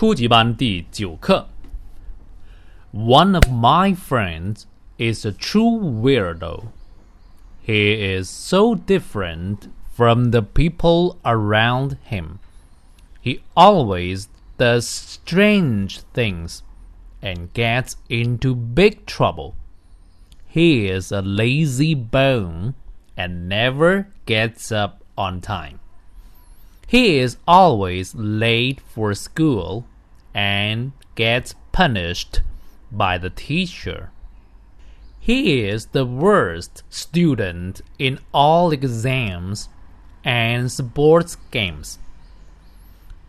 初级班第九课。One of my friends is a true weirdo. He is so different from the people around him. He always does strange things and gets into big trouble. He is a lazy bone and never gets up on time. He is always late for school and gets punished by the teacher. He is the worst student in all exams and sports games.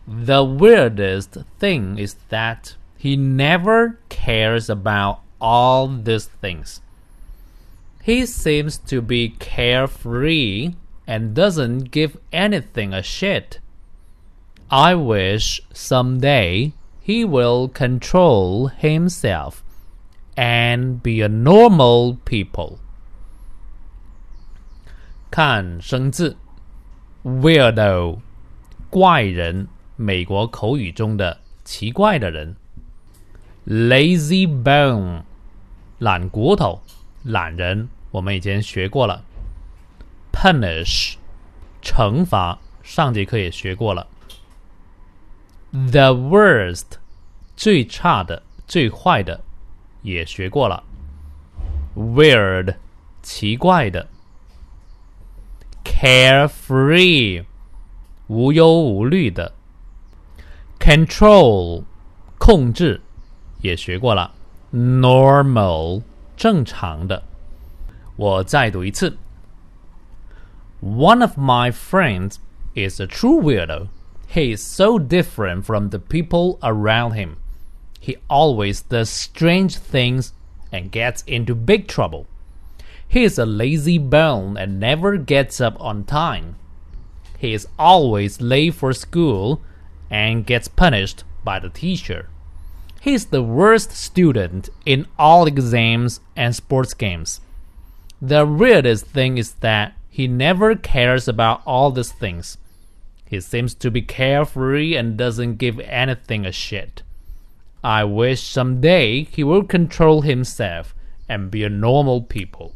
The weirdest thing is that he never cares about all these things. He seems to be carefree and doesn't give anything a shit. I wish someday he will control himself and be a normal people. 看生字，weirdo，怪人，美国口语中的奇怪的人。lazy bone，懒骨头，懒人，我们以前学过了。punish，惩罚，上节课也学过了。 the worst，最差的，最坏的，也学过了。weird，奇怪的。carefree，无忧无虑的。control，控制。也学过了，normal 正常的。我再读一次。One of my friends is a true weirdo. He is so different from the people around him. He always does strange things and gets into big trouble. He is a lazy bone and never gets up on time. He is always late for school and gets punished by the teacher. He is the worst student in all exams and sports games. The weirdest thing is that he never cares about all these things. He seems to be carefree and doesn't give anything a shit. I wish someday he will control himself and be a normal people.